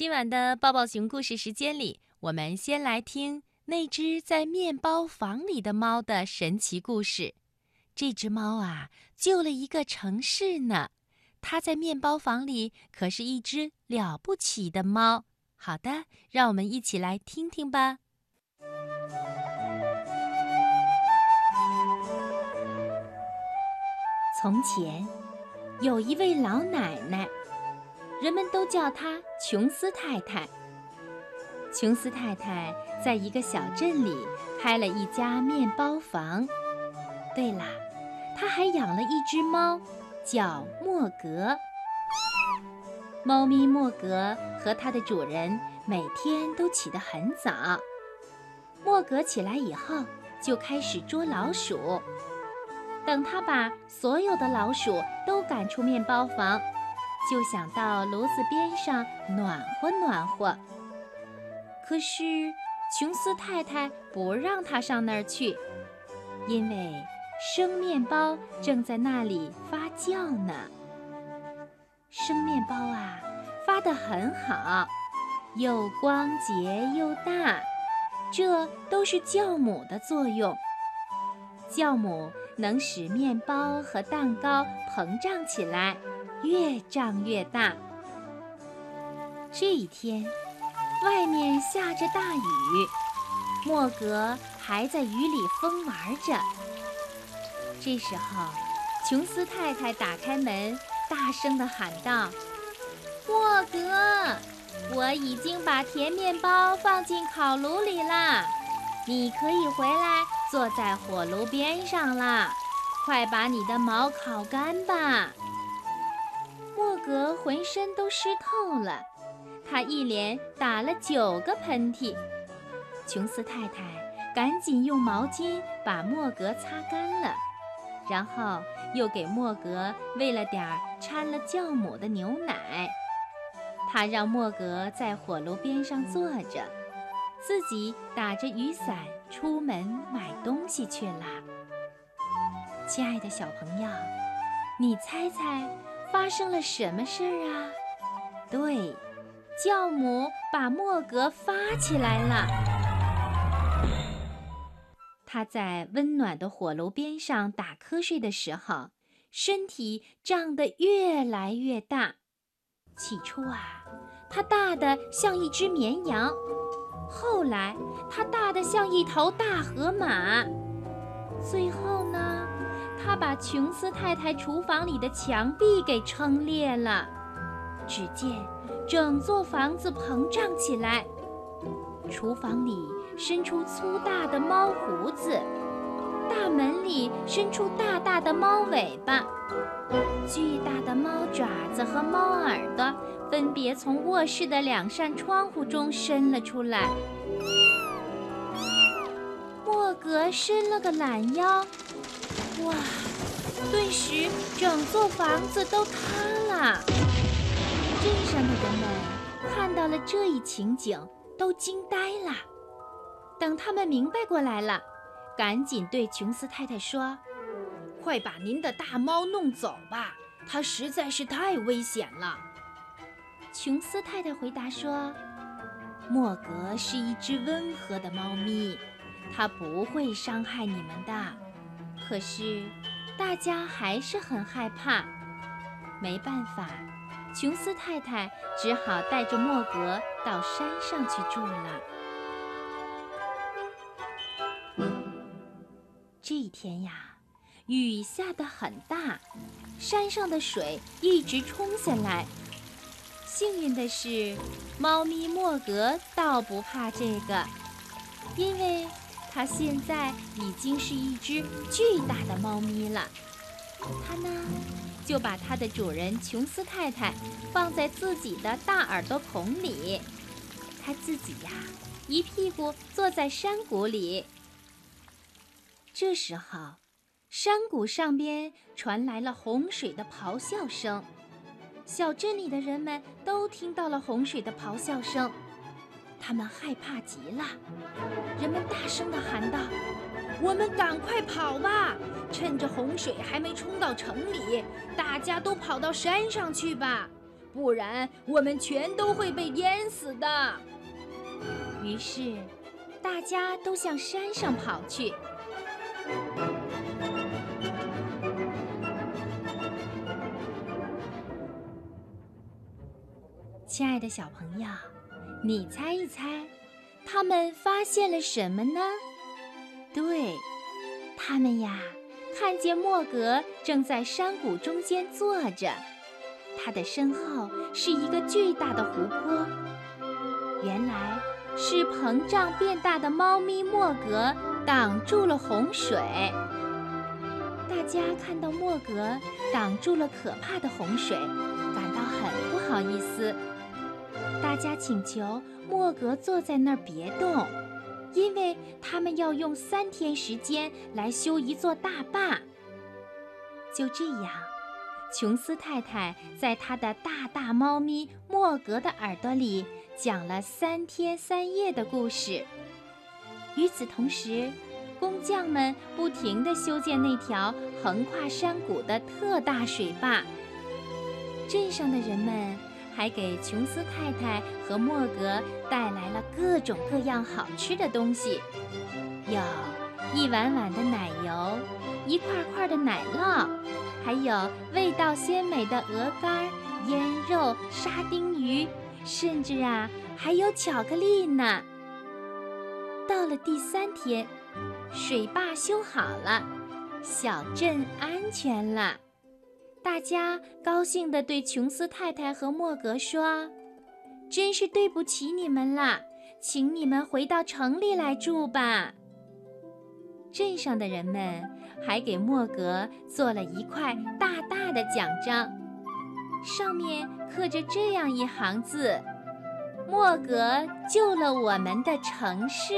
今晚的抱抱熊故事时间里，我们先来听那只在面包房里的猫的神奇故事。这只猫啊，救了一个城市呢。它在面包房里可是一只了不起的猫。好的，让我们一起来听听吧。从前，有一位老奶奶，人们都叫她琼斯太太。琼斯太太在一个小镇里开了一家面包房。对了，她还养了一只猫，叫莫格。猫咪莫格和它的主人每天都起得很早。莫格起来以后，就开始捉老鼠。等他把所有的老鼠都赶出面包房，就想到炉子边上暖和暖和。可是琼斯太太不让他上那儿去，因为生面包正在那里发酵呢。生面包啊，发得很好，又光洁又大，这都是酵母的作用。酵母。能使面包和蛋糕膨胀起来，越胀越大。这一天，外面下着大雨，莫格还在雨里疯玩着。这时候，琼斯太太打开门，大声地喊道：“莫格，我已经把甜面包放进烤炉里啦，你可以回来。”坐在火炉边上啦，快把你的毛烤干吧！莫格浑身都湿透了，他一连打了九个喷嚏。琼斯太太赶紧用毛巾把莫格擦干了，然后又给莫格喂了点儿掺了酵母的牛奶。他让莫格在火炉边上坐着，自己打着雨伞。出门买东西去了，亲爱的小朋友，你猜猜发生了什么事儿啊？对，酵母把莫格发起来了。他在温暖的火炉边上打瞌睡的时候，身体胀得越来越大。起初啊，他大的像一只绵羊。后来，它大得像一头大河马。最后呢，它把琼斯太太厨房里的墙壁给撑裂了。只见整座房子膨胀起来，厨房里伸出粗大的猫胡子，大门里伸出大大的猫尾巴，巨大的猫爪子和猫耳朵。分别从卧室的两扇窗户中伸了出来。莫格伸了个懒腰，哇！顿时整座房子都塌了。镇上的人们看到了这一情景，都惊呆了。等他们明白过来了，赶紧对琼斯太太说：“快把您的大猫弄走吧，它实在是太危险了。”琼斯太太回答说：“莫格是一只温和的猫咪，它不会伤害你们的。可是，大家还是很害怕。没办法，琼斯太太只好带着莫格到山上去住了。这一天呀，雨下得很大，山上的水一直冲下来。”幸运的是，猫咪莫格倒不怕这个，因为它现在已经是一只巨大的猫咪了。它呢，就把它的主人琼斯太太放在自己的大耳朵孔里，它自己呀，一屁股坐在山谷里。这时候，山谷上边传来了洪水的咆哮声。小镇里的人们都听到了洪水的咆哮声，他们害怕极了。人们大声地喊道：“我们赶快跑吧！趁着洪水还没冲到城里，大家都跑到山上去吧！不然我们全都会被淹死的。于是，大家都向山上跑去。亲爱的小朋友，你猜一猜，他们发现了什么呢？对，他们呀，看见莫格正在山谷中间坐着，他的身后是一个巨大的湖泊。原来是膨胀变大的猫咪莫格挡住了洪水。大家看到莫格挡住了可怕的洪水，感到很不好意思。大家请求莫格坐在那儿别动，因为他们要用三天时间来修一座大坝。就这样，琼斯太太在她的大大猫咪莫格的耳朵里讲了三天三夜的故事。与此同时，工匠们不停地修建那条横跨山谷的特大水坝。镇上的人们。还给琼斯太太和莫格带来了各种各样好吃的东西，有一碗碗的奶油，一块块的奶酪，还有味道鲜美的鹅肝、腌肉、沙丁鱼，甚至啊，还有巧克力呢。到了第三天，水坝修好了，小镇安全了。大家高兴地对琼斯太太和莫格说：“真是对不起你们了，请你们回到城里来住吧。”镇上的人们还给莫格做了一块大大的奖章，上面刻着这样一行字：“莫格救了我们的城市。”